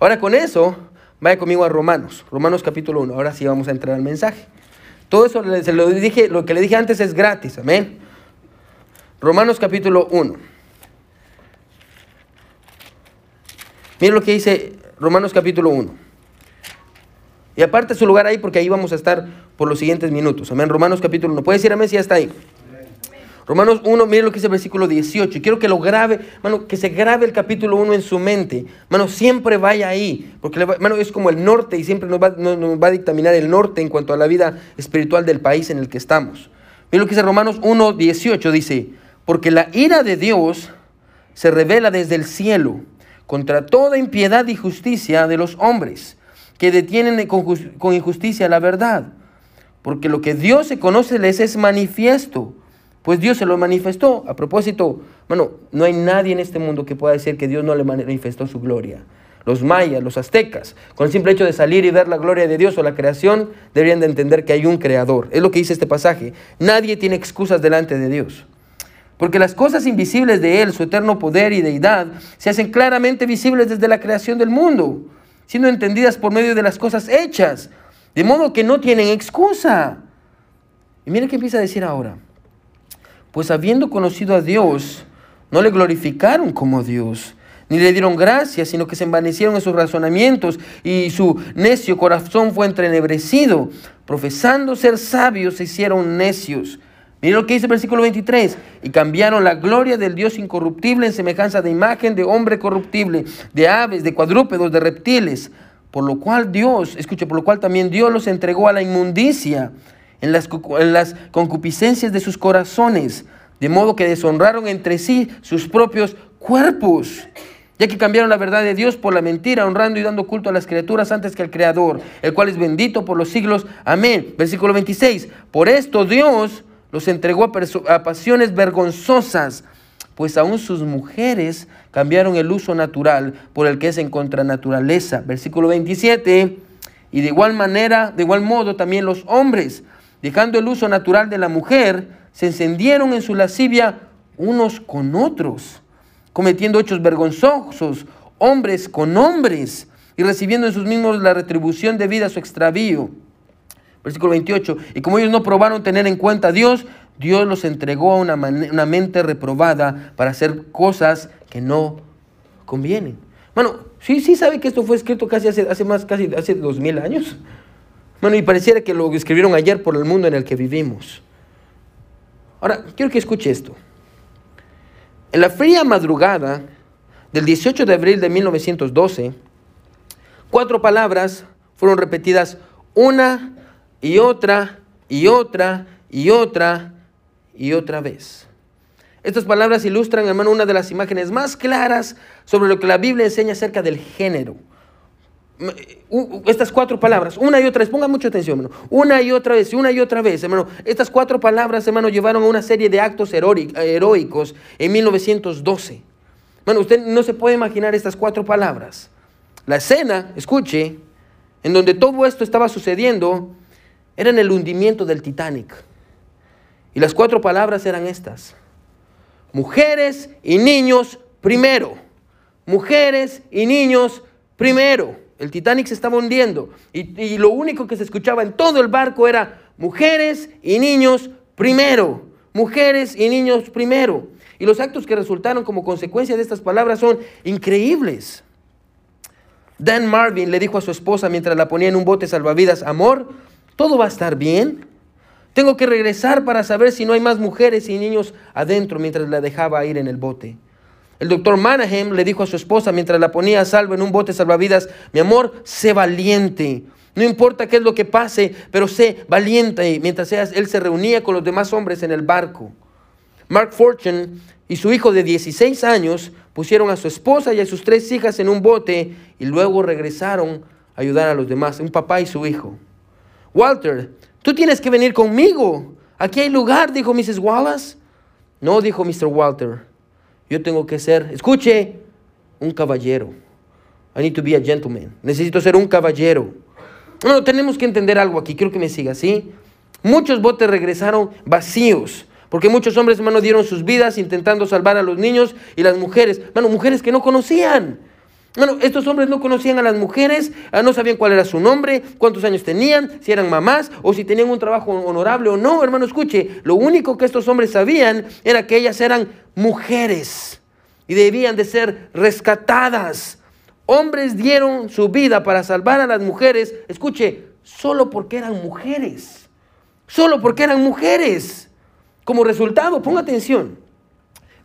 Ahora con eso, vaya conmigo a Romanos, Romanos capítulo 1. Ahora sí vamos a entrar al mensaje. Todo eso se lo dije, lo que le dije antes es gratis, amén. Romanos capítulo 1. Miren lo que dice Romanos capítulo 1. Y aparte su lugar ahí porque ahí vamos a estar por los siguientes minutos. Amén. Romanos capítulo 1. Puede decir amén si ya está ahí. Romanos 1, miren lo que dice el versículo 18. Y quiero que lo grabe, mano, que se grabe el capítulo 1 en su mente. Mano, siempre vaya ahí. Porque, mano, es como el norte y siempre nos va, nos va a dictaminar el norte en cuanto a la vida espiritual del país en el que estamos. Miren lo que dice Romanos 1, 18. Dice, porque la ira de Dios se revela desde el cielo contra toda impiedad y justicia de los hombres que detienen con, con injusticia la verdad. Porque lo que Dios se conoce les es manifiesto pues Dios se lo manifestó. A propósito, bueno, no hay nadie en este mundo que pueda decir que Dios no le manifestó su gloria. Los mayas, los aztecas, con el simple hecho de salir y ver la gloria de Dios o la creación, deberían de entender que hay un creador. Es lo que dice este pasaje. Nadie tiene excusas delante de Dios. Porque las cosas invisibles de Él, su eterno poder y deidad, se hacen claramente visibles desde la creación del mundo, siendo entendidas por medio de las cosas hechas, de modo que no tienen excusa. Y mire qué empieza a decir ahora pues habiendo conocido a Dios, no le glorificaron como Dios, ni le dieron gracias, sino que se envanecieron en sus razonamientos y su necio corazón fue entrenebrecido. Profesando ser sabios, se hicieron necios. Miren lo que dice el versículo 23. Y cambiaron la gloria del Dios incorruptible en semejanza de imagen de hombre corruptible, de aves, de cuadrúpedos, de reptiles. Por lo cual Dios, escuche, por lo cual también Dios los entregó a la inmundicia en las, concupiscencias de sus corazones, de modo que deshonraron entre sí sus propios cuerpos, ya que cambiaron la verdad de Dios por la mentira, honrando y dando culto a las criaturas antes que al Creador, el cual es bendito por los siglos. Amén. Versículo 26. Por esto Dios los entregó a, a pasiones vergonzosas, pues aún sus mujeres cambiaron el uso natural por el que es en contranaturaleza. Versículo 27. Y de igual manera, de igual modo también los hombres dejando el uso natural de la mujer, se encendieron en su lascivia unos con otros, cometiendo hechos vergonzosos, hombres con hombres, y recibiendo en sus mismos la retribución debida a su extravío. Versículo 28. Y como ellos no probaron tener en cuenta a Dios, Dios los entregó a una, una mente reprobada para hacer cosas que no convienen. Bueno, sí, sí sabe que esto fue escrito casi hace, hace más, casi hace dos mil años. Bueno, y pareciera que lo escribieron ayer por el mundo en el que vivimos. Ahora, quiero que escuche esto. En la fría madrugada del 18 de abril de 1912, cuatro palabras fueron repetidas una y otra y otra y otra y otra vez. Estas palabras ilustran, hermano, una de las imágenes más claras sobre lo que la Biblia enseña acerca del género estas cuatro palabras, una y otra vez, ponga mucha atención, hermano, una y otra vez, una y otra vez, hermano, estas cuatro palabras, hermano, llevaron a una serie de actos heroicos en 1912. Bueno, usted no se puede imaginar estas cuatro palabras. La escena, escuche, en donde todo esto estaba sucediendo, era en el hundimiento del Titanic. Y las cuatro palabras eran estas. Mujeres y niños primero. Mujeres y niños primero. El Titanic se estaba hundiendo y, lo único que se escuchaba en todo el barco era mujeres y niños primero. Mujeres y niños primero. Y los actos que resultaron como consecuencia de estas palabras son increíbles. Dan Marvin le dijo a su esposa mientras la ponía en un bote salvavidas, amor, todo va a estar bien. Tengo que regresar para saber si no hay más mujeres y niños adentro mientras la dejaba ir en el bote. El doctor Manahem le dijo a su esposa mientras la ponía a salvo en un bote salvavidas, mi amor, sé valiente. No importa qué es lo que pase, pero sé valiente. Mientras él se reunía con los demás hombres en el barco. Mark Fortune y su hijo de 16 años pusieron a su esposa y a sus tres hijas en un bote y luego regresaron a ayudar a los demás, un papá y su hijo. Walter, tú tienes que venir conmigo. Aquí hay lugar, dijo Mrs. Wallace. No, dijo Mr. Walter. Yo tengo que ser, escuche, un caballero. I need to be a gentleman. Necesito ser un caballero. No, tenemos que entender algo aquí. Quiero que me siga, ¿sí? Muchos botes regresaron vacíos. Porque muchos hombres, hermano, dieron sus vidas intentando salvar a los niños y las mujeres. Hermano, mujeres que no conocían. Bueno, estos hombres no conocían a las mujeres, ah, no sabían cuál era su nombre, cuántos años tenían, si eran mamás o si tenían un trabajo honorable o no. Hermano, escuche, lo único que estos hombres sabían era que ellas eran mujeres y debían de ser rescatadas. Hombres dieron su vida para salvar a las mujeres, escuche, solo porque eran mujeres. Solo porque eran mujeres. Como resultado, ponga atención,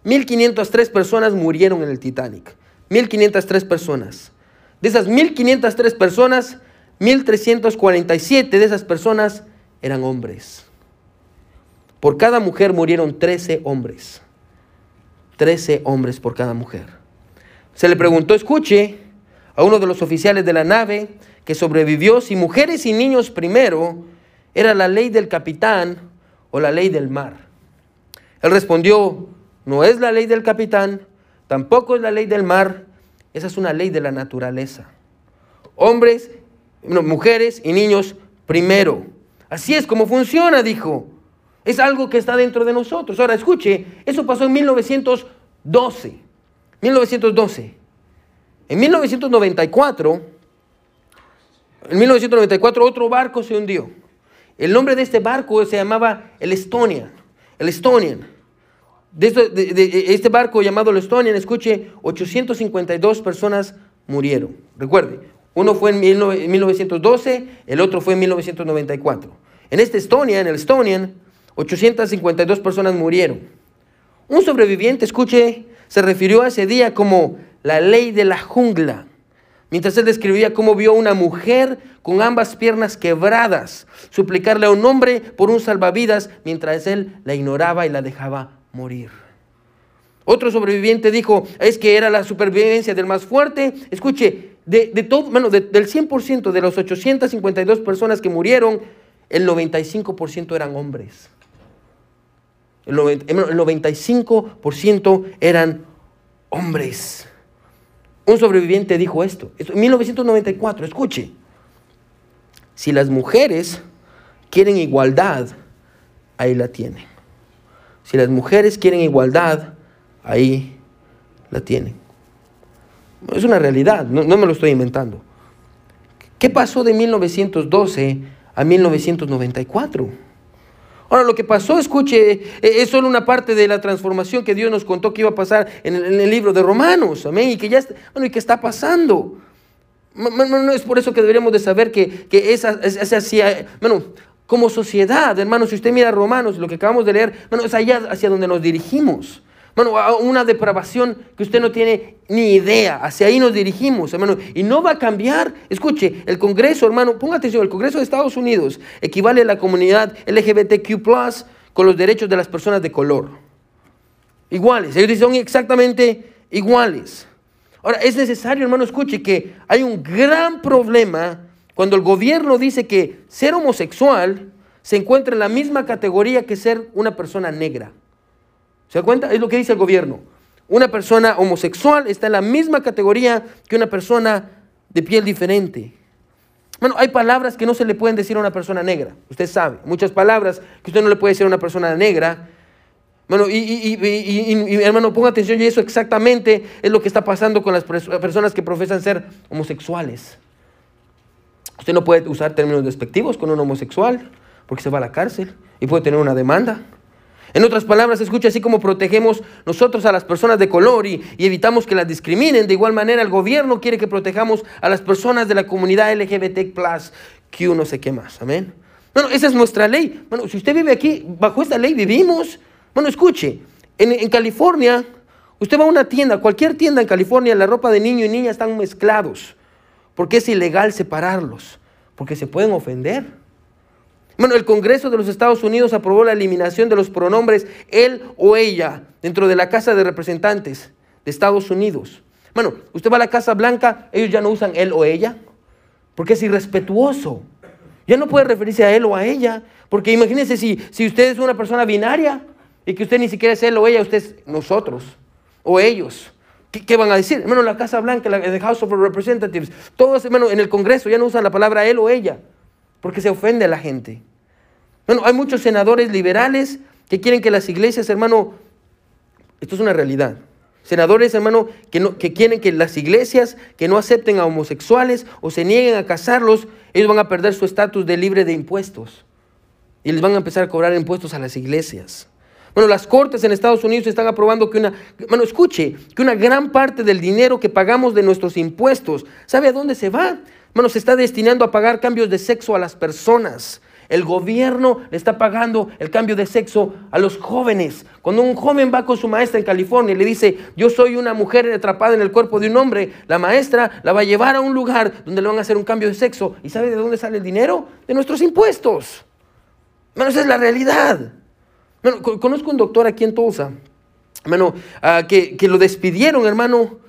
1503 personas murieron en el Titanic. 1503 personas. De esas 1503 personas, 1347 de esas personas eran hombres. Por cada mujer murieron 13 hombres. 13 hombres por cada mujer. Se le preguntó, escuche, a uno de los oficiales de la nave que sobrevivió si mujeres y niños primero era la ley del capitán o la ley del mar. Él respondió, no es la ley del capitán, tampoco es la ley del mar, esa es una ley de la naturaleza. Hombres, mujeres y niños primero. Así es como funciona, dijo. Es algo que está dentro de nosotros. Ahora, escuche, eso pasó en 1912. 1912. En 1994, en 1994 otro barco se hundió. El nombre de este barco se llamaba el Estonian. El Estonian. De, este barco llamado el Estonian, escuche, 852 personas murieron. Recuerde, uno fue en 1912, el otro fue en 1994. En este Estonian, en el Estonian, 852 personas murieron. Un sobreviviente, escuche, se refirió a ese día como la ley de la jungla, mientras él describía cómo vio a una mujer con ambas piernas quebradas suplicarle a un hombre por un salvavidas mientras él la ignoraba y la dejaba morir. Otro sobreviviente dijo, es que era la supervivencia del más fuerte. Escuche, de, todo, bueno, del 100% de las 852 personas que murieron, el 95% eran hombres. El, 95% eran hombres. Un sobreviviente dijo esto, en 1994, escuche, si las mujeres quieren igualdad, ahí la tienen. Si las mujeres quieren igualdad, ahí la tienen. Es una realidad, no, me lo estoy inventando. ¿Qué pasó de 1912 a 1994? Ahora, lo que pasó, escuche, e, es solo una parte de la transformación que Dios nos contó que iba a pasar en el, libro de Romanos, amén, y que ya está, bueno, y que está pasando. No, es por eso que deberíamos de saber que, que esa, esa, esa, bueno, como sociedad, hermanos, si usted mira Romanos, lo que acabamos de leer, bueno, es allá hacia donde nos dirigimos. Bueno, una depravación que usted no tiene ni idea. Hacia ahí nos dirigimos, hermano. Y no va a cambiar. Escuche, el Congreso, hermano, ponga atención, el Congreso de Estados Unidos equivale a la comunidad LGBTQ con los derechos de las personas de color. Iguales, ellos son exactamente iguales. Ahora, es necesario, hermano, escuche que hay un gran problema cuando el gobierno dice que ser homosexual se encuentra en la misma categoría que ser una persona negra. ¿Se da cuenta? Es lo que dice el gobierno. Una persona homosexual está en la misma categoría que una persona de piel diferente. Bueno, hay palabras que no se le pueden decir a una persona negra. Usted sabe, muchas palabras que usted no le puede decir a una persona negra. Bueno, y, y, hermano, ponga atención, y eso exactamente es lo que está pasando con las personas que profesan ser homosexuales. Usted no puede usar términos despectivos con un homosexual porque se va a la cárcel y puede tener una demanda. En otras palabras, escucha, así como protegemos nosotros a las personas de color y, evitamos que las discriminen, de igual manera el gobierno quiere que protejamos a las personas de la comunidad LGBT+, que no sé qué más, amén. Bueno, esa es nuestra ley. Bueno, si usted vive aquí, bajo esta ley vivimos. Bueno, escuche, en, en California, usted va a una tienda, cualquier tienda en California, la ropa de niño y niña están mezclados. Porque es ilegal separarlos, porque se pueden ofender. Bueno, el Congreso de los Estados Unidos aprobó la eliminación de los pronombres él o ella dentro de la Casa de Representantes de Estados Unidos. Bueno, usted va a la Casa Blanca, ellos ya no usan él o ella, porque es irrespetuoso. Ya no puede referirse a él o a ella, porque imagínense si, si usted es una persona binaria y que usted ni siquiera es él o ella, usted es nosotros o ellos. ¿Qué, van a decir? Hermano, la Casa Blanca, la House of Representatives, todos, hermano, en el Congreso ya no usan la palabra él o ella, porque se ofende a la gente. Bueno, hay muchos senadores liberales que quieren que las iglesias, hermano, esto es una realidad, Senadores, hermano, que, no, que quieren que las iglesias que no acepten a homosexuales o se nieguen a casarlos, ellos van a perder su estatus de libre de impuestos. Y les van a empezar a cobrar impuestos a las iglesias. Bueno, las cortes en Estados Unidos están aprobando que una, bueno, escuche, que una gran parte del dinero que pagamos de nuestros impuestos, ¿sabe a dónde se va? Bueno, se está destinando a pagar cambios de sexo a las personas. El gobierno le está pagando el cambio de sexo a los jóvenes. Cuando un joven va con su maestra en California y le dice, yo soy una mujer atrapada en el cuerpo de un hombre, la maestra la va a llevar a un lugar donde le van a hacer un cambio de sexo. ¿Y sabe de dónde sale el dinero? De nuestros impuestos. Bueno, esa es la realidad. Conozco un doctor aquí en Tulsa, hermano, ah, que, que lo despidieron, hermano.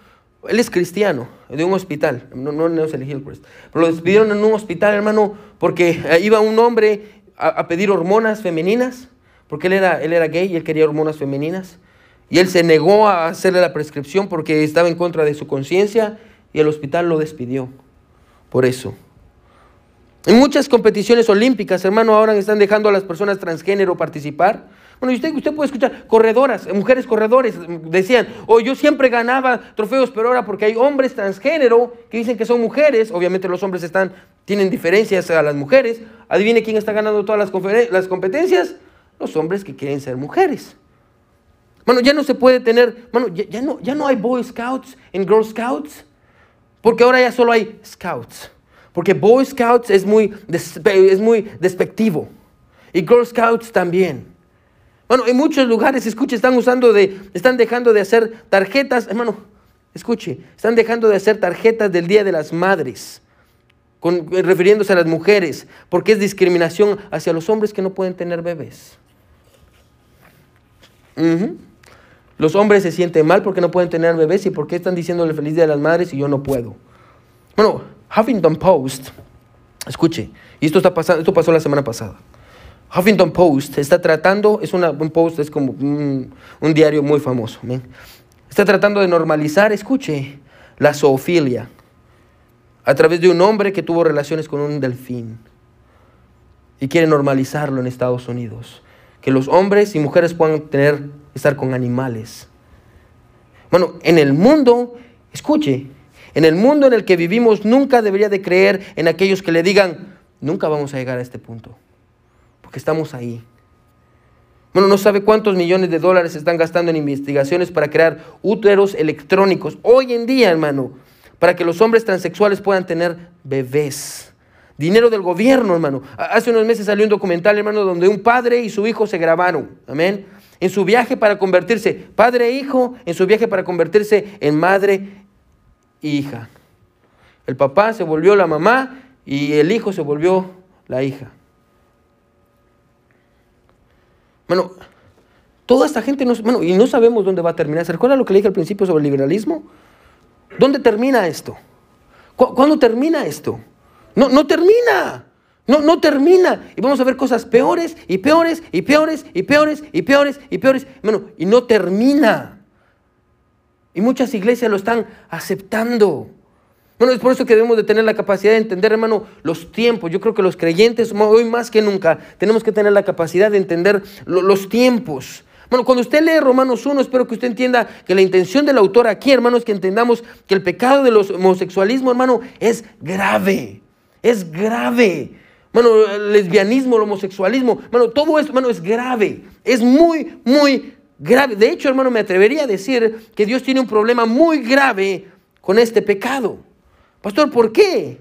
Él es cristiano, de un hospital, no, no en Hillcrest. Pero lo despidieron en un hospital, hermano, porque eh, iba un hombre a, pedir hormonas femeninas, porque él era, él era gay y él quería hormonas femeninas. Y él se negó a hacerle la prescripción porque estaba en contra de su conciencia y el hospital lo despidió por eso. En muchas competiciones olímpicas, hermano, ahora están dejando a las personas transgénero participar. Bueno, usted, usted puede escuchar corredoras, mujeres corredores, decían, oh, yo siempre ganaba trofeos, pero ahora porque hay hombres transgénero que dicen que son mujeres, obviamente los hombres están, tienen diferencias a las mujeres. Adivine quién está ganando todas las, las competencias. Los hombres que quieren ser mujeres. Bueno, ya no se puede tener, bueno, ya, no, ya no hay Boy Scouts en Girl Scouts, porque ahora ya solo hay Scouts. Porque Boy Scouts es muy, es muy despectivo. Y Girl Scouts también. Bueno, en muchos lugares, escuche, están usando de, están dejando de hacer tarjetas, hermano, escuche, están dejando de hacer tarjetas del Día de las Madres, refiriéndose a las mujeres, porque es discriminación hacia los hombres que no pueden tener bebés. Los hombres se sienten mal porque no pueden tener bebés y porque están diciéndole feliz Día de las Madres y yo no puedo. Bueno, Huffington Post, escuche, y esto, está pasando, esto pasó la semana pasada. Huffington Post está tratando, es un post, es como un, diario muy famoso, está tratando de normalizar, escuche, la zoofilia a través de un hombre que tuvo relaciones con un delfín y quiere normalizarlo en Estados Unidos. Que los hombres y mujeres puedan tener, estar con animales. Bueno, en el mundo, escuche, en el mundo en el que vivimos nunca debería de creer en aquellos que le digan, nunca vamos a llegar a este punto, estamos ahí. Bueno, no sabe cuántos millones de dólares se están gastando en investigaciones para crear úteros electrónicos hoy en día, hermano, para que los hombres transexuales puedan tener bebés. Dinero del gobierno, hermano. Hace unos meses salió un documental, hermano, donde un padre y su hijo se grabaron. Amén. En su viaje para convertirse, padre e hijo, en su viaje para convertirse en madre hija. El papá se volvió la mamá y el hijo se volvió la hija. Bueno, toda esta gente, no, bueno, y no sabemos dónde va a terminar. ¿Se recuerda lo que le dije al principio sobre el liberalismo? ¿Dónde termina esto? ¿Cuándo termina esto? No, no termina. No, no termina. Y vamos a ver cosas peores y peores y peores y peores y peores y peores. Bueno, y no termina. Y muchas iglesias lo están aceptando. Bueno, es por eso que debemos de tener la capacidad de entender, hermano, los tiempos. Yo creo que los creyentes, hoy más que nunca, tenemos que tener la capacidad de entender los tiempos. Bueno, cuando usted lee Romanos 1, espero que usted entienda que la intención del autor aquí, hermano, es que entendamos que el pecado del homosexualismo, hermano, es grave. Es grave. Bueno, el lesbianismo, el homosexualismo, bueno, todo esto, hermano, es grave. Es muy, muy grave. De hecho, hermano, me atrevería a decir que Dios tiene un problema muy grave con este pecado. Pastor, ¿por qué?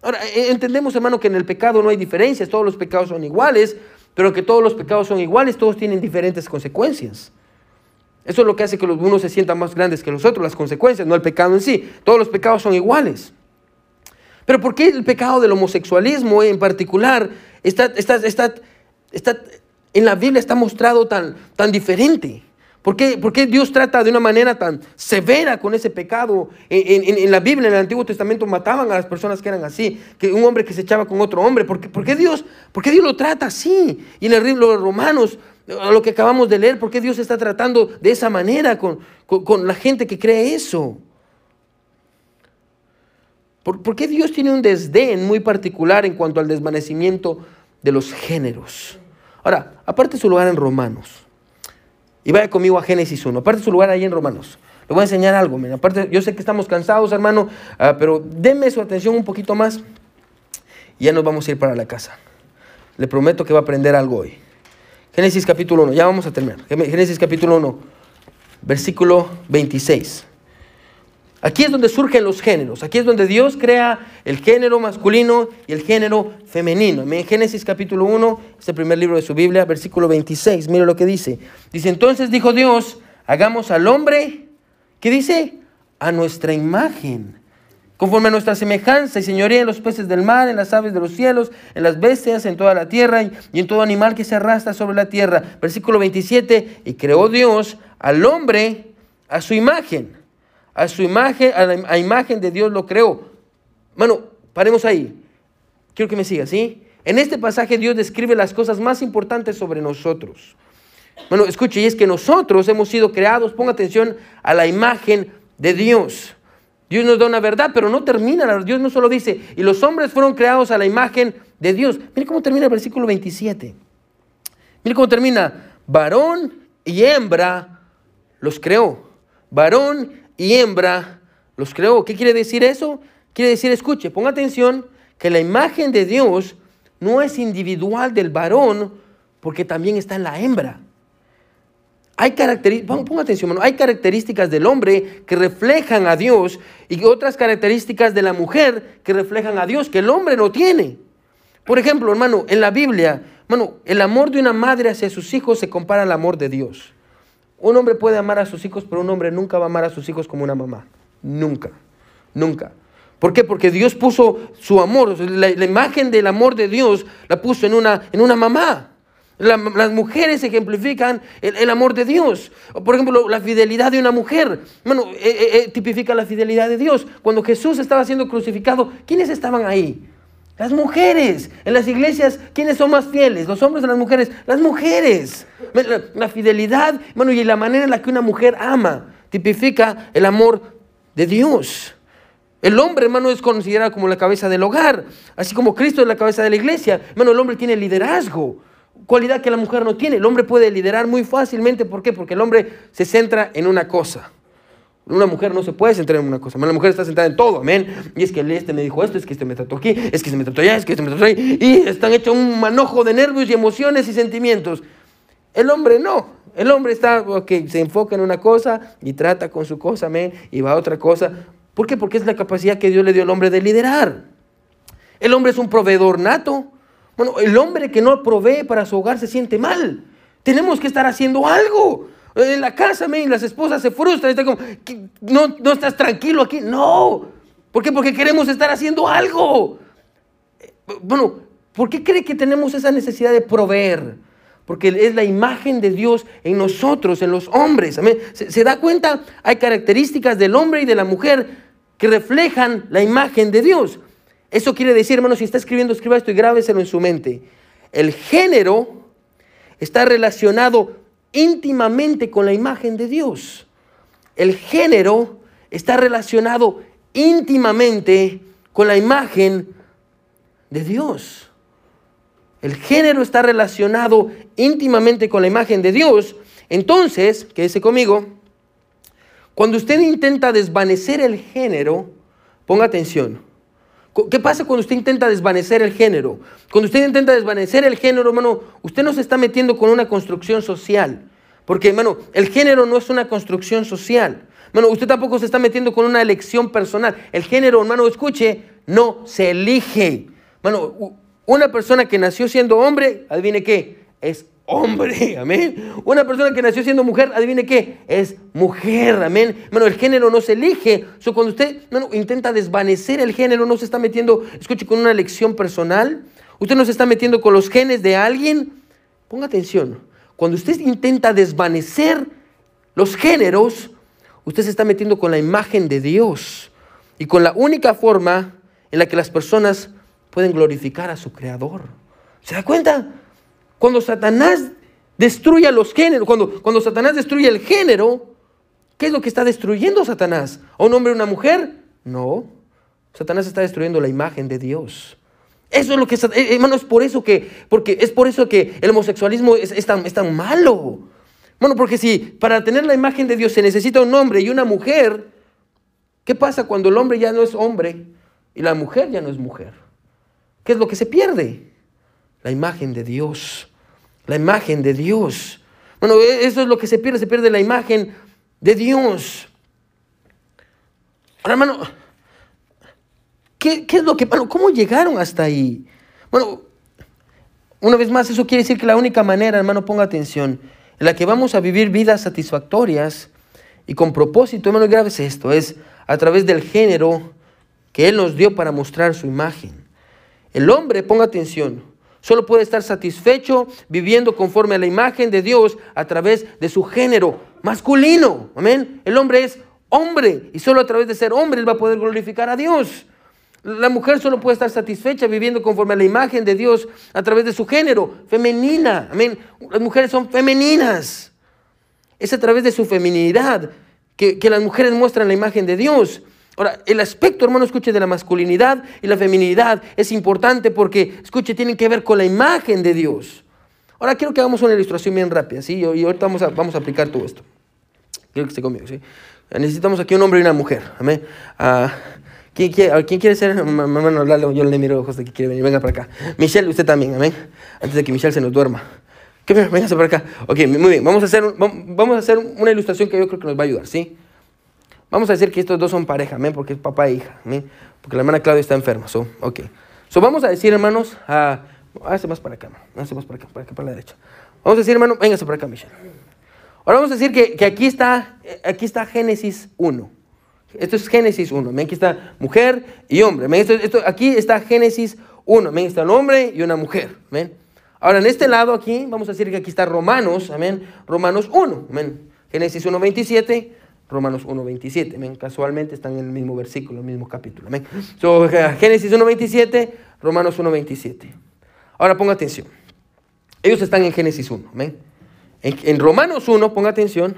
Ahora, e, entendemos, hermano, que en el pecado no hay diferencias, todos los pecados son iguales, pero que todos los pecados son iguales, todos tienen diferentes consecuencias. Eso es lo que hace que los unos se sientan más grandes que los otros, las consecuencias, no el pecado en sí. Todos los pecados son iguales. Pero ¿por qué el pecado del homosexualismo en particular está, está, está, está en la Biblia está mostrado tan, tan diferente? ¿Por qué, Dios trata de una manera tan severa con ese pecado? En, la Biblia, en el Antiguo Testamento, mataban a las personas que eran así, que un hombre que se echaba con otro hombre. ¿Por qué, Dios, por Dios lo trata así? Y en el libro de Romanos, lo que acabamos de leer, ¿por qué Dios está tratando de esa manera con, la gente que cree eso? ¿Por, ¿Por qué Dios tiene un desdén muy particular en cuanto al desvanecimiento de los géneros? Ahora, aparte su lugar en Romanos. Y vaya conmigo a Génesis 1. Aparte su lugar ahí en Romanos. Le voy a enseñar algo. Aparte, yo sé que estamos cansados, hermano, ah, pero denme su atención un poquito más y ya nos vamos a ir para la casa. Le prometo que va a aprender algo hoy. Génesis capítulo 1, ya vamos a terminar. Génesis capítulo 1, versículo 26. Aquí es donde surgen los géneros. Aquí es donde Dios crea el género masculino y el género femenino. En Génesis capítulo 1, este primer libro de su Biblia, versículo 26. Mire lo que dice. Dice, entonces dijo Dios, hagamos al hombre, ¿qué dice? A nuestra imagen, conforme a nuestra semejanza y señoría en los peces del mar, en las aves de los cielos, en las bestias, en toda la tierra y en todo animal que se arrastra sobre la tierra. Versículo 27, y creó Dios al hombre a su imagen a su imagen, a la imagen de Dios lo creó. Bueno, paremos ahí. Quiero que me siga, ¿sí? En este pasaje Dios describe las cosas más importantes sobre nosotros. Bueno, escuche, y es que nosotros hemos sido creados, ponga atención, a la imagen de Dios. Dios nos da una verdad, pero no termina. Dios no solo dice, y los hombres fueron creados a la imagen de Dios. Mire cómo termina el versículo 27. Mire cómo termina. Varón y hembra los creó. Varón y hembra los creó. ¿Qué quiere decir eso? Quiere decir, escuche, ponga atención, que la imagen de Dios no es individual del varón, porque también está en la hembra. Hay características, ponga atención, hay características del hombre que reflejan a Dios y otras características de la mujer que reflejan a Dios que el hombre no tiene. Por ejemplo, hermano, en la Biblia, hermano, el amor de una madre hacia sus hijos se compara al amor de Dios. Un hombre puede amar a sus hijos, pero un hombre nunca va a amar a sus hijos como una mamá. Nunca, nunca. ¿Por qué? Porque Dios puso su amor, la, imagen del amor de Dios la puso en una, en una mamá. las mujeres ejemplifican el, amor de Dios. Por ejemplo, la fidelidad de una mujer. Bueno, eh, eh, eh, tipifica la fidelidad de Dios. Cuando Jesús estaba siendo crucificado, ¿quiénes estaban ahí? Las mujeres. En las iglesias, ¿quiénes son más fieles? ¿Los hombres o las mujeres? Las mujeres. La, fidelidad, bueno, y la manera en la que una mujer ama, tipifica el amor de Dios. El hombre, hermano, es considerado como la cabeza del hogar, así como Cristo es la cabeza de la iglesia. Hermano, el hombre tiene liderazgo, cualidad que la mujer no tiene. El hombre puede liderar muy fácilmente, ¿por qué? Porque el hombre se centra en una cosa. Una mujer no se puede centrar en una cosa. La mujer está sentada en todo, amén. Y es que este me dijo esto, es que este me trató aquí, es que se me trató allá, es que este me trató ahí. Y están hechos un manojo de nervios y emociones y sentimientos. El hombre no. El hombre está, que se enfoca en una cosa y trata con su cosa, amén, y va a otra cosa. ¿Por qué? Porque es la capacidad que Dios le dio al hombre de liderar. El hombre es un proveedor nato. Bueno, el hombre que no provee para su hogar se siente mal. Tenemos que estar haciendo algo. En la casa, y las esposas se frustran, como, no, no estás tranquilo aquí. No. ¿Por qué? Porque queremos estar haciendo algo. Bueno, ¿por qué cree que tenemos esa necesidad de proveer? Porque es la imagen de Dios en nosotros, en los hombres. ¿Se, ¿Se, da cuenta? Hay características del hombre y de la mujer que reflejan la imagen de Dios. Eso quiere decir, hermano, si está escribiendo, escriba esto y grábeselo en su mente. El género está relacionado íntimamente con la imagen de Dios. El género está relacionado íntimamente con la imagen de Dios. El género está relacionado íntimamente con la imagen de Dios. Entonces, quédese conmigo, cuando usted intenta desvanecer el género, ponga atención. ¿Qué pasa cuando usted intenta desvanecer el género? Cuando usted intenta desvanecer el género, hermano, usted no se está metiendo con una construcción social. Porque, hermano, el género no es una construcción social. Hermano, usted tampoco se está metiendo con una elección personal. El género, hermano, escuche, no se elige. Hermano, una persona que nació siendo hombre, adivine qué, es hombre, amén. Una persona que nació siendo mujer, adivine qué, es mujer, amén. Bueno, el género no se elige. So, cuando usted intenta desvanecer el género, no se está metiendo, escuche, con una elección personal. Usted no se está metiendo con los genes de alguien. Ponga atención. Cuando usted intenta desvanecer los géneros, usted se está metiendo con la imagen de Dios y con la única forma en la que las personas pueden glorificar a su creador. ¿Se da cuenta? Cuando Satanás destruye los géneros, cuando, cuando Satanás destruye el género, ¿qué es lo que está destruyendo Satanás? ¿A un hombre o una mujer? No. Satanás está destruyendo la imagen de Dios. Eso es lo que, eh, hermano, es por eso que, porque es por eso que el homosexualismo es, tan, es tan malo. Bueno, porque si para tener la imagen de Dios se necesita un hombre y una mujer, ¿qué pasa cuando el hombre ya no es hombre y la mujer ya no es mujer? ¿Qué es lo que se pierde? La imagen de Dios. La imagen de Dios. Bueno, e, eso es lo que se pierde, se pierde la imagen de Dios. Ahora, hermano, ¿qué, es lo que, cómo llegaron hasta ahí? Bueno, una vez más, eso quiere decir que la única manera, hermano, ponga atención, en la que vamos a vivir vidas satisfactorias y con propósito, hermano, grave es esto, es a través del género que Él nos dio para mostrar su imagen. El hombre, ponga atención, solo puede estar satisfecho viviendo conforme a la imagen de Dios a través de su género masculino. Amén. El hombre es hombre y solo a través de ser hombre Él va a poder glorificar a Dios. La mujer solo puede estar satisfecha viviendo conforme a la imagen de Dios a través de su género, femenina. Amén. Las mujeres son femeninas. Es a través de su feminidad que, las mujeres muestran la imagen de Dios. Ahora, el aspecto, hermano, escuche, de la masculinidad y la feminidad es importante porque, escuche, tienen que ver con la imagen de Dios. Ahora quiero que hagamos una ilustración bien rápida, ¿sí? Y ahorita vamos a, vamos a aplicar todo esto. Quiero que esté conmigo, ¿sí? Necesitamos aquí un hombre y una mujer, amén. Ah, ¿Quién quiere, ¿Quién quiere ser? Mamá, yo le miro ojos de que quiere venir. Venga para acá. Michelle, usted también, amén. Antes de que Michelle se nos duerma. ¿Qué? Véngase para acá. Ok, muy bien. Vamos a, hacer, vamos a hacer una ilustración que yo creo que nos va a ayudar, ¿sí? Vamos a decir que estos dos son pareja, amén, porque es papá e hija, amén. Porque la hermana Claudia está enferma, so, ok. So, vamos a decir, hermanos, a... Hágase más para acá, hágase más para acá, para acá, para la derecha. Vamos a decir, hermano, véngase para acá, Michelle. Ahora vamos a decir que, que aquí, está, aquí está Génesis 1. Esto es Génesis 1. Aquí está mujer y hombre. Esto, aquí está Génesis 1. Aquí está un hombre y una mujer. Ahora, en este lado aquí, vamos a decir que aquí está Romanos. Amén. Romanos 1. Génesis 1, 27. Romanos 1, 27. Casualmente están en el mismo versículo, en el mismo capítulo. Amén. So, Génesis 1, 27. Romanos 1, 27. Ahora ponga atención. Ellos están en Génesis 1. En, en Romanos 1, ponga atención.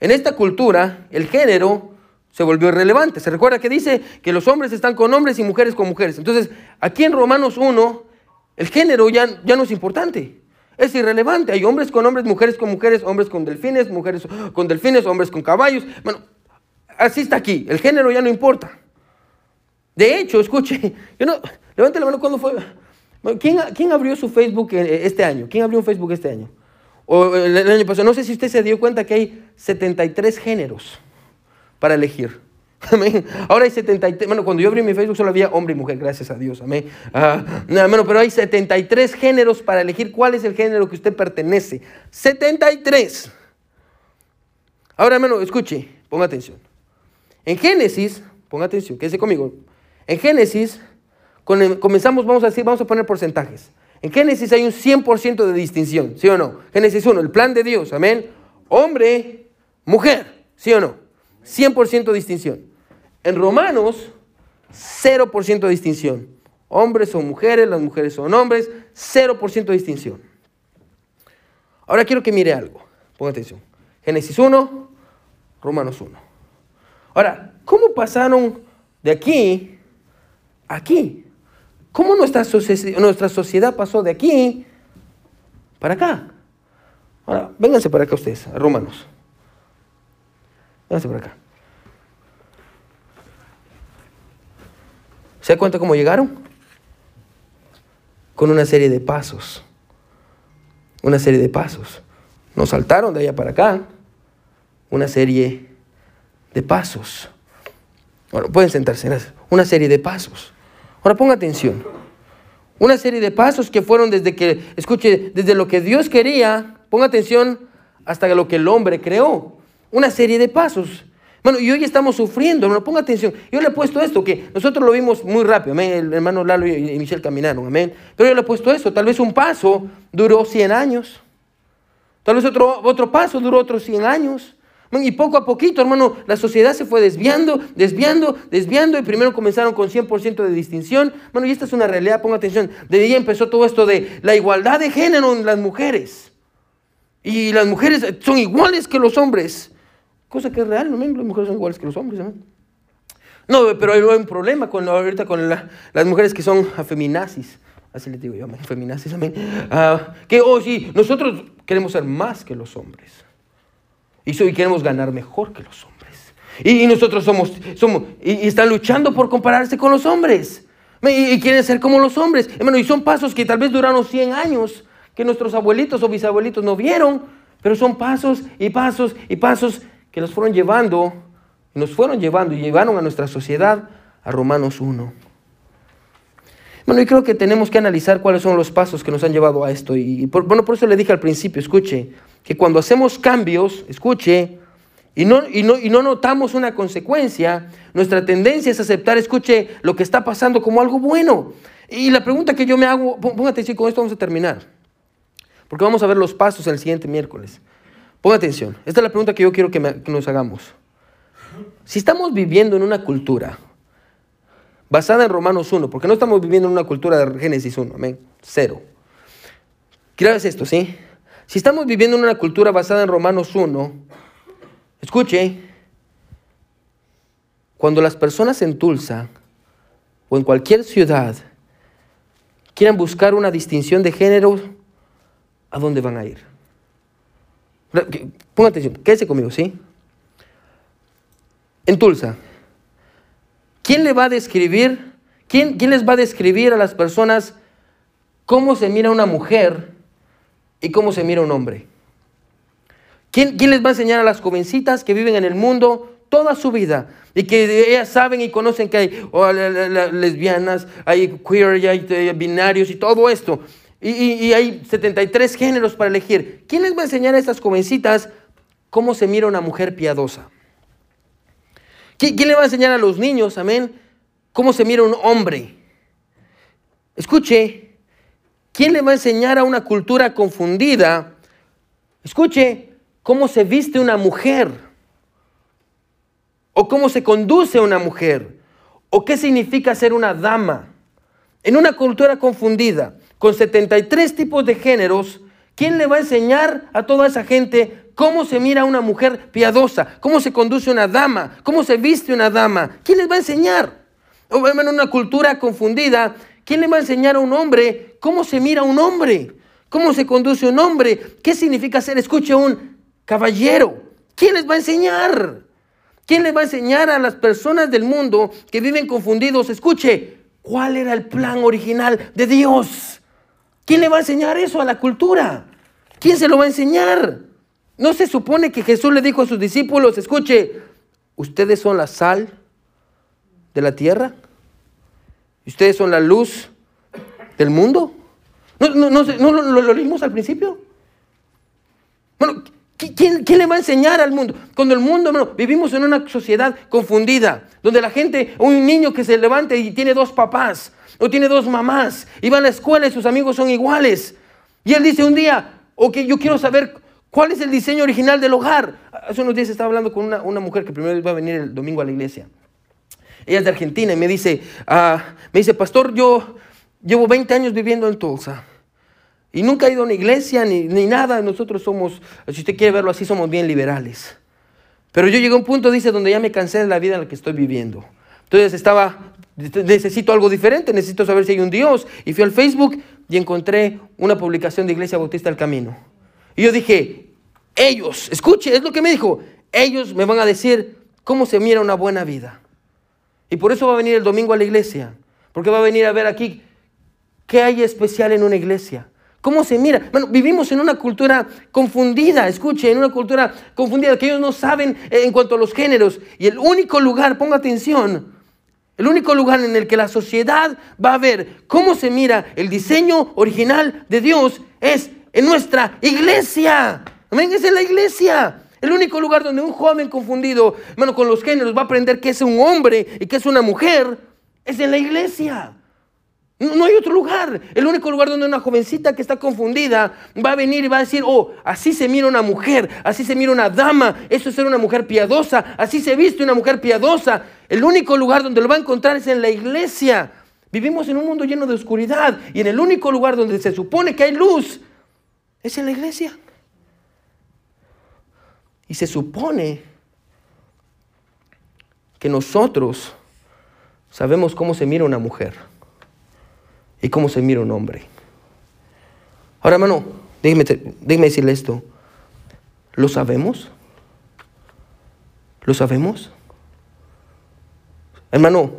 En esta cultura, el género se volvió irrelevante. Se recuerda que dice que los hombres están con hombres y mujeres con mujeres. Entonces, aquí en Romanos 1, el género ya, ya no es importante. Es irrelevante. Hay hombres con hombres, mujeres con mujeres, hombres con delfines, mujeres con delfines, hombres con caballos. Bueno, así está aquí. El género ya no importa. De hecho, escuche, yo no, levante la mano cuando fue. ¿Quién, ¿Quién, abrió su Facebook eh, este año? ¿Quién abrió un Facebook este año? O el año pasado. No sé si usted se dio cuenta que hay 73 géneros para elegir. Amén. Ahora hay 73, bueno, cuando yo abrí mi Facebook solo había hombre y mujer, gracias a Dios, amén. Ah, pero hay 73 géneros para elegir cuál es el género que usted pertenece. 73. Ahora, hermano, escuche, ponga atención. En Génesis, ponga atención, quédese conmigo. En Génesis, comenzamos, vamos a decir, vamos a poner porcentajes. En Génesis hay un 100% de distinción, ¿sí o no? Génesis 1, el plan de Dios, amén. Hombre, mujer, ¿sí o no? 100% distinción. En Romanos, 0% distinción. Hombres son mujeres, las mujeres son hombres, 0% distinción. Ahora quiero que mire algo. Ponga atención. Génesis 1, Romanos 1. Ahora, ¿cómo pasaron de aquí a aquí? ¿Cómo nuestra, nuestra sociedad pasó de aquí para acá? Ahora, vénganse para acá ustedes, Romanos. Véngase por acá. ¿Se da cuenta cómo llegaron? Con una serie de pasos. Una serie de pasos. Nos saltaron de allá para acá. Una serie de pasos. Bueno, pueden sentarse. Una serie de pasos. Ahora ponga atención. Una serie de pasos que fueron desde que, escuche, desde lo que Dios quería, ponga atención, hasta lo que el hombre creó una serie de pasos. Bueno, y hoy estamos sufriendo, no ponga atención. Yo le he puesto esto, que nosotros lo vimos muy rápido, amén. El hermano Lalo y Michelle caminaron, amén. Pero yo le he puesto esto, tal vez un paso duró 100 años. Tal vez otro, otro paso duró otros 100 años. Y poco a poquito, hermano, la sociedad se fue desviando, desviando, desviando, y primero comenzaron con 100% de distinción. Bueno, y esta es una realidad, ponga atención. De ahí empezó todo esto de la igualdad de género en las mujeres. Y las mujeres son iguales que los hombres. Cosa que es real, ¿no? las mujeres son iguales que los hombres. ¿no? No, pero hay un problema con, ahorita con las mujeres que son feminazis. Así les digo yo, amén. Ah, que, oh sí, nosotros queremos ser más que los hombres. Y, so- y queremos ganar mejor que los hombres. Y, y nosotros somos, somos y, y están luchando por compararse con los hombres. Y quieren ser como los hombres. Hermano, y son pasos que tal vez duraron 100 años, que nuestros abuelitos o bisabuelitos no vieron, pero son pasos y pasos y pasos que nos fueron llevando, y nos fueron llevando y llevaron a nuestra sociedad a Romanos 1. Bueno, y creo que tenemos que analizar cuáles son los pasos que nos han llevado a esto. Y y por, bueno, por eso le dije al principio, escuche, que cuando hacemos cambios, escuche, y no, y, no, y no notamos una consecuencia, nuestra tendencia es aceptar, escuche, lo que está pasando como algo bueno. Y la pregunta que yo me hago, pó- ponga atención, con esto vamos a terminar, porque vamos a ver los pasos el siguiente miércoles. Ponga atención, esta es la pregunta que yo quiero que, nos hagamos. Si estamos viviendo en una cultura basada en Romanos 1, porque no estamos viviendo en una cultura de Génesis 1, amén, cero. Quiero esto, ¿sí? Si estamos viviendo en una cultura basada en Romanos 1, escuche, cuando las personas en Tulsa o en cualquier ciudad quieran buscar una distinción de género, ¿a dónde van a ir? Ponga atención, quédese conmigo, ¿sí? En Tulsa, ¿quién le va a describir, quién, quién les va a describir a las personas cómo se mira una mujer y cómo se mira un hombre? ¿Quién, quién les va a enseñar a las jovencitas que viven en el mundo toda su vida y que ellas saben y conocen que hay oh, lesbianas, hay queer, hay eh, binarios y todo esto? Y, y- y hay 73 géneros para elegir. ¿Quién les va a enseñar a estas jovencitas cómo se mira una mujer piadosa? ¿Qui- ¿Quién le va a enseñar a los niños, amén, cómo se mira un hombre? Escuche, ¿quién le va a enseñar a una cultura confundida? Escuche, cómo se viste una mujer, o cómo se conduce una mujer, o qué significa ser una dama. En una cultura confundida, con 73 tipos de géneros, ¿quién le va a enseñar a toda esa gente cómo se mira una mujer piadosa? ¿Cómo se conduce una dama? ¿Cómo se viste una dama? ¿Quién les va a enseñar? O en una cultura confundida, ¿quién le va a enseñar a un hombre cómo se mira un hombre? ¿Cómo se conduce un hombre? ¿Qué significa ser, escuche, un caballero? ¿Quién les va a enseñar? ¿Quién le va a enseñar a las personas del mundo que viven confundidos? Escuche, ¿cuál era el plan original de Dios? ¿Quién le va a enseñar eso a la cultura? ¿Quién se lo va a enseñar? ¿No se supone que Jesús le dijo a sus discípulos, escuche, ustedes son la sal de la tierra? ¿Ustedes son la luz del mundo? ¿No, no, no, sé, ¿no lo, lo- leímos al principio? Bueno, ¿qui- ¿quién, quién le va a enseñar al mundo? Cuando el mundo, hermano, vivimos en una sociedad confundida, donde la gente, un niño que se levanta y tiene dos papás, o tiene dos mamás, y va a la escuela y sus amigos son iguales. Y él dice un día, ok, yo quiero saber cuál es el diseño original del hogar. Hace unos días estaba hablando con una, una mujer que primero iba a venir el domingo a la iglesia. Ella es de Argentina y me dice, ah, me dice, pastor, yo llevo 20 años viviendo en Tulsa. Y nunca he ido a una iglesia ni, ni nada. Nosotros somos, si usted quiere verlo así, somos bien liberales. Pero yo llegué a un punto, dice, donde ya me cansé de la vida en la que estoy viviendo. Entonces estaba, necesito algo diferente, necesito saber si hay un Dios. Y fui al Facebook y encontré una publicación de Iglesia Bautista del Camino. Y yo dije, ellos, escuche, es lo que me dijo, ellos me van a decir cómo se mira una buena vida. Y por eso va a venir el domingo a la iglesia. Porque va a venir a ver aquí qué hay especial en una iglesia. ¿Cómo se mira? Bueno, vivimos en una cultura confundida, escuche, en una cultura confundida que ellos no saben eh, en cuanto a los géneros. Y el único lugar, ponga atención, el único lugar en el que la sociedad va a ver cómo se mira el diseño original de Dios es en nuestra iglesia. Amén, es en la iglesia. El único lugar donde un joven confundido, hermano, con los géneros va a aprender que es un hombre y que es una mujer, es en la iglesia. No, hay otro lugar. El único lugar donde una jovencita que está confundida va a venir y va a decir, oh, así se mira una mujer, así se mira una dama, eso es ser una mujer piadosa, así se viste una mujer piadosa. El único lugar donde lo va a encontrar es en la iglesia. Vivimos en un mundo lleno de oscuridad y en el único lugar donde se supone que hay luz es en la iglesia. Y se supone que nosotros sabemos cómo se mira una mujer y cómo se mira un hombre. Ahora, hermano, déjeme, decirle esto. ¿Lo sabemos? ¿Lo sabemos? Hermano,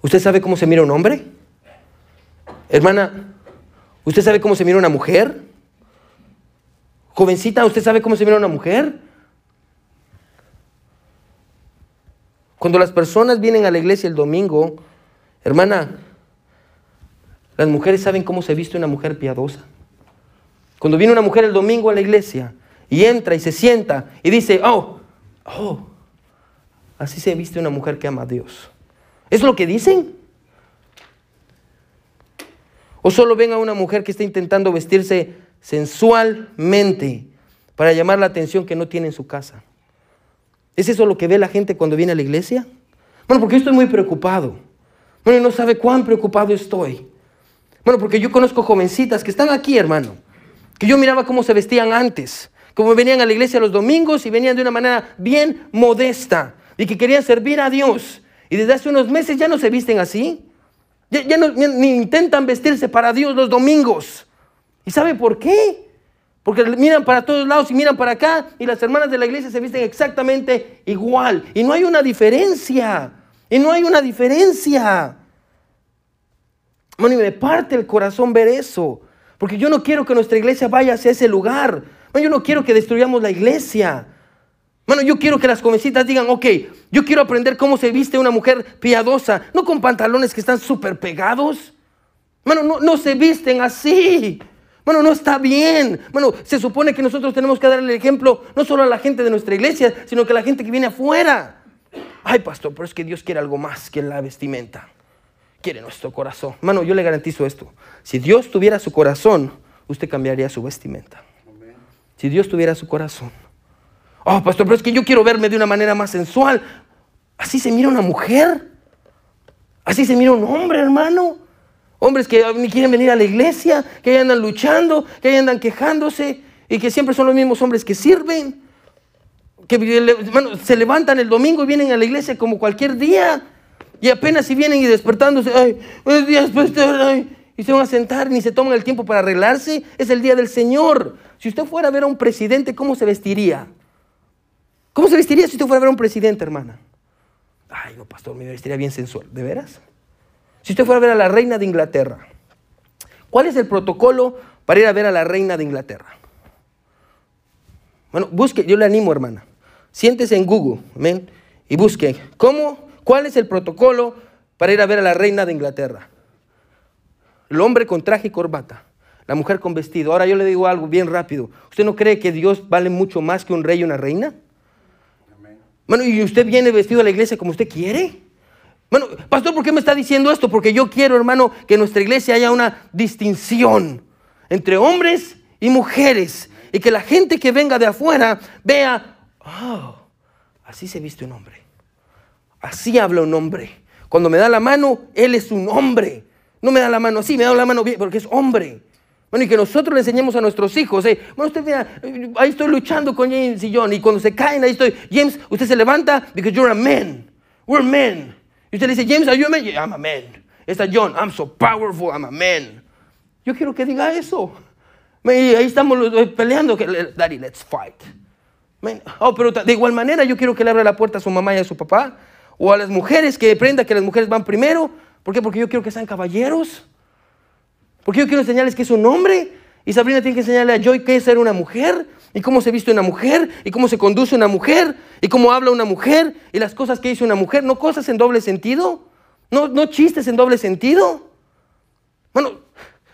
¿usted sabe cómo se mira un hombre? Hermana, ¿usted sabe cómo se mira una mujer? Jovencita, ¿usted sabe cómo se mira una mujer? Cuando las personas vienen a la iglesia el domingo, hermana, las mujeres saben cómo se viste una mujer piadosa. Cuando viene una mujer el domingo a la iglesia y entra y se sienta y dice, oh, oh, así se viste una mujer que ama a Dios. ¿Es lo que dicen? ¿O solo ven a una mujer que está intentando vestirse sensualmente para llamar la atención que no tiene en su casa? ¿Es eso lo que ve la gente cuando viene a la iglesia? Bueno, porque yo estoy muy preocupado. Bueno, no sabe cuán preocupado estoy. Bueno, porque yo conozco jovencitas que están aquí, hermano, que yo miraba cómo se vestían antes, cómo venían a la iglesia los domingos y venían de una manera bien modesta y que querían servir a Dios. Y desde hace unos meses ya no se visten así. Ya, no, ni intentan vestirse para Dios los domingos. ¿Y sabe por qué? Porque miran para todos lados y miran para acá y las hermanas de la iglesia se visten exactamente igual. Y no hay una diferencia. Y no hay una diferencia. Bueno, y me parte el corazón ver eso. Porque yo no quiero que nuestra iglesia vaya hacia ese lugar. yo no quiero que destruyamos la iglesia. Bueno, yo quiero que las jovencitas digan, ok, yo quiero aprender cómo se viste una mujer piadosa, no con pantalones que están súper pegados. Bueno, no, no se visten así. Bueno, no está bien. Bueno, se supone que nosotros tenemos que darle el ejemplo no solo a la gente de nuestra iglesia, sino que a la gente que viene afuera. Ay, pastor, pero es que Dios quiere algo más que la vestimenta. Quiere nuestro corazón. Mano, yo le garantizo esto. Si Dios tuviera su corazón, usted cambiaría su vestimenta. Si Dios tuviera su corazón. Oh, pastor, pero es que yo quiero verme de una manera más sensual. Así se mira una mujer. Así se mira un hombre, hermano. Hombres que ni quieren venir a la iglesia, que andan luchando, que andan quejándose y que siempre son los mismos hombres que sirven. Que se levantan el domingo y vienen a la iglesia como cualquier día. Y apenas si vienen y despertándose, ay, es día después, ay, y se van a sentar, ni se toman el tiempo para arreglarse. Es el día del Señor. Si usted fuera a ver a un presidente, ¿cómo se vestiría? ¿Cómo se vestiría si usted fuera a ver a un presidente, hermana? Ay, no, pastor, me vestiría bien sensual. ¿De veras? Si usted fuera a ver a la reina de Inglaterra, ¿cuál es el protocolo para ir a ver a la reina de Inglaterra? Bueno, busque, yo le animo, hermana. Siéntese en Google, amén, y busque, ¿cómo, cuál es el protocolo para ir a ver a la reina de Inglaterra? El hombre con traje y corbata, la mujer con vestido. Ahora yo le digo algo bien rápido. ¿Usted no cree que Dios vale mucho más que un rey y una reina? Bueno, ¿y usted viene vestido a la iglesia como usted quiere? Bueno, pastor, ¿por qué me está diciendo esto? Porque yo quiero, hermano, que en nuestra iglesia haya una distinción entre hombres y mujeres. Y que la gente que venga de afuera vea, oh, así se viste un hombre. Así habla un hombre. Cuando me da la mano, él es un hombre. No me da la mano así, me da la mano bien, porque es hombre. Bueno, y que nosotros le enseñemos a nuestros hijos. Eh, bueno, usted vea, ahí estoy luchando con James y John. Y cuando se caen, ahí estoy. James, usted se levanta because you're a man. We're men. Y usted le dice, James, are you a man? I'm a man. Está John, I'm so powerful, I'm a man. Yo quiero que diga eso. Y ahí estamos peleando. Daddy, let's fight. Oh, pero de igual manera yo quiero que le abra la puerta a su mamá y a su papá. O a las mujeres, que aprenda que las mujeres van primero. ¿Por qué? Porque yo quiero que sean caballeros. Porque yo quiero enseñarles que es un hombre. Y Sabrina tiene que enseñarle a Joy qué es ser una mujer y cómo se viste una mujer, y cómo se conduce una mujer, y cómo habla una mujer, y las cosas que dice una mujer, no cosas en doble sentido, no, no chistes en doble sentido. Bueno,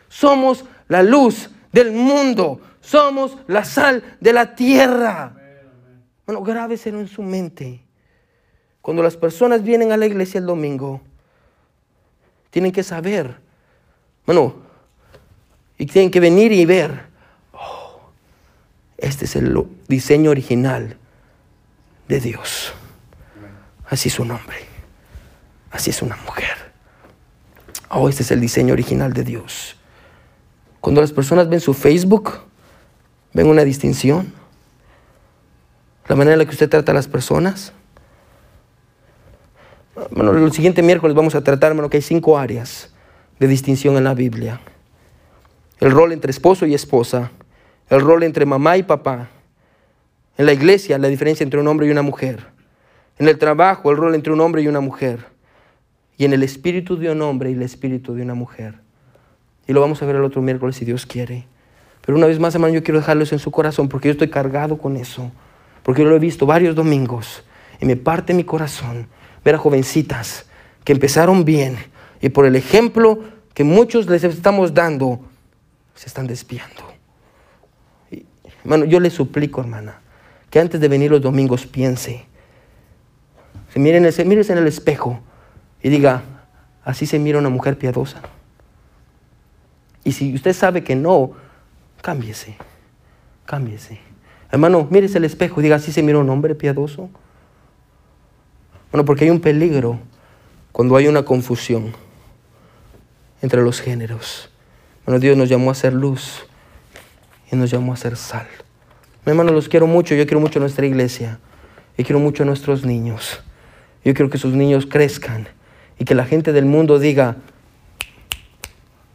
somos la luz del mundo, somos la sal de la tierra. Bueno, grábeselo en su mente. Cuando las personas vienen a la iglesia el domingo, tienen que saber, bueno, y tienen que venir y ver este es el diseño original de Dios. Así es un hombre. Así es una mujer. Oh, este es el diseño original de Dios. Cuando las personas ven su Facebook, ven una distinción. La manera en la que usted trata a las personas. Bueno, el siguiente miércoles vamos a tratar, hermano, que hay cinco áreas de distinción en la Biblia. El rol entre esposo y esposa, el rol entre mamá y papá. En la iglesia, la diferencia entre un hombre y una mujer. En el trabajo, el rol entre un hombre y una mujer. Y en el espíritu de un hombre y el espíritu de una mujer. Y lo vamos a ver el otro miércoles si Dios quiere. Pero una vez más, hermano, yo quiero dejarlo eso en su corazón porque yo estoy cargado con eso. Porque yo lo he visto varios domingos y me parte mi corazón ver a jovencitas que empezaron bien y por el ejemplo que muchos les estamos dando, se están desviando. Hermano, yo le suplico, hermana, que antes de venir los domingos piense, se miren, en el espejo y diga, así se mira una mujer piadosa. Y si usted sabe que no, cámbiese, cámbiese. Hermano, mírese el espejo y diga, así se mira un hombre piadoso. Bueno, porque hay un peligro cuando hay una confusión entre los géneros. Bueno, Dios nos llamó a ser luz y nos llamó a ser sal. Mi hermano, los quiero mucho, yo quiero mucho a nuestra iglesia y quiero mucho a nuestros niños. Yo quiero que sus niños crezcan y que la gente del mundo diga,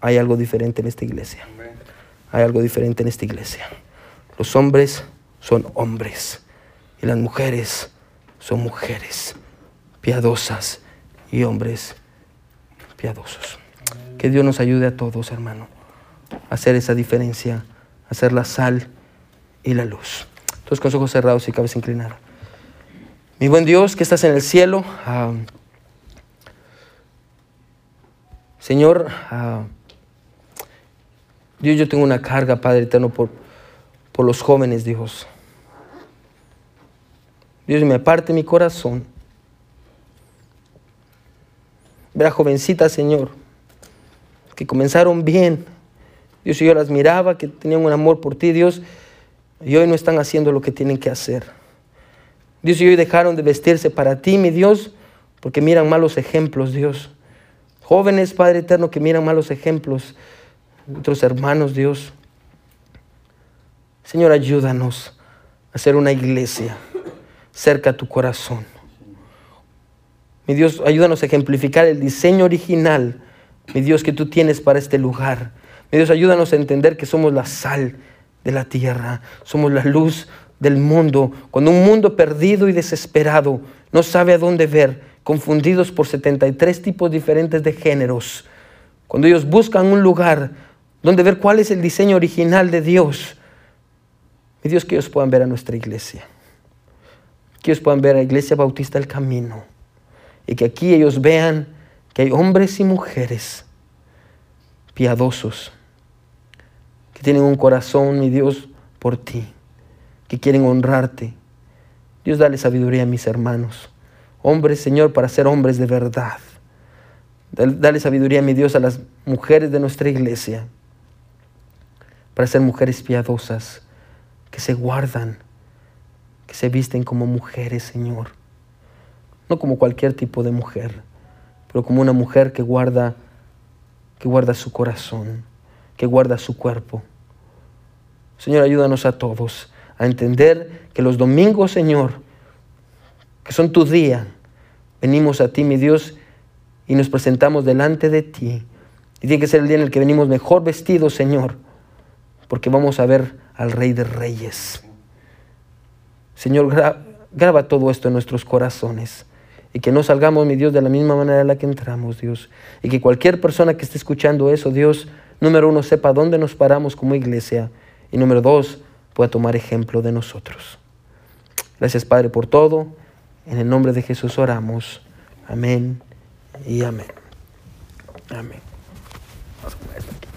hay algo diferente en esta iglesia. Hay algo diferente en esta iglesia. Los hombres son hombres y las mujeres son mujeres piadosas y hombres piadosos. Que Dios nos ayude a todos, hermano, a hacer esa diferencia, a hacer la sal y la luz. Todos con ojos cerrados y cabeza inclinada. Mi buen Dios, que estás en el cielo, ah, Señor, ah, Dios, yo tengo una carga, Padre eterno, por, por los jóvenes, Dios. Dios, me aparte mi corazón ver a jovencitas, Señor, que comenzaron bien. Dios, yo las miraba, que tenían un amor por ti, Dios, y hoy no están haciendo lo que tienen que hacer. Dios, y hoy dejaron de vestirse para ti, mi Dios, porque miran malos ejemplos, Dios. Jóvenes, Padre eterno, que miran malos ejemplos, otros hermanos, Dios. Señor, ayúdanos a ser una iglesia cerca a tu corazón. Mi Dios, ayúdanos a ejemplificar el diseño original, mi Dios, que tú tienes para este lugar. Mi Dios, ayúdanos a entender que somos la sal de la tierra, somos la luz del mundo. Cuando un mundo perdido y desesperado no sabe a dónde ver, confundidos por 73 tipos diferentes de géneros, cuando ellos buscan un lugar donde ver cuál es el diseño original de Dios, mi Dios, que ellos puedan ver a nuestra iglesia, que ellos puedan ver a la Iglesia Bautista el Camino y que aquí ellos vean que hay hombres y mujeres piadosos, que tienen un corazón, mi Dios, por ti, que quieren honrarte. Dios, dale sabiduría a mis hermanos. Hombres, Señor, para ser hombres de verdad. Dale sabiduría, mi Dios, a las mujeres de nuestra iglesia, para ser mujeres piadosas, que se guardan, que se visten como mujeres, Señor no como cualquier tipo de mujer, pero como una mujer que guarda, que guarda su corazón, que guarda su cuerpo. Señor, ayúdanos a todos a entender que los domingos, Señor, que son tu día, venimos a ti, mi Dios, y nos presentamos delante de ti. Y tiene que ser el día en el que venimos mejor vestidos, Señor, porque vamos a ver al Rey de Reyes. Señor, graba todo esto en nuestros corazones y que no salgamos, mi Dios, de la misma manera en la que entramos, Dios. Y que cualquier persona que esté escuchando eso, Dios, número uno, sepa dónde nos paramos como iglesia. Y número dos, pueda tomar ejemplo de nosotros. Gracias, Padre, por todo. En el nombre de Jesús oramos. Amén y amén. Amén. Vamos a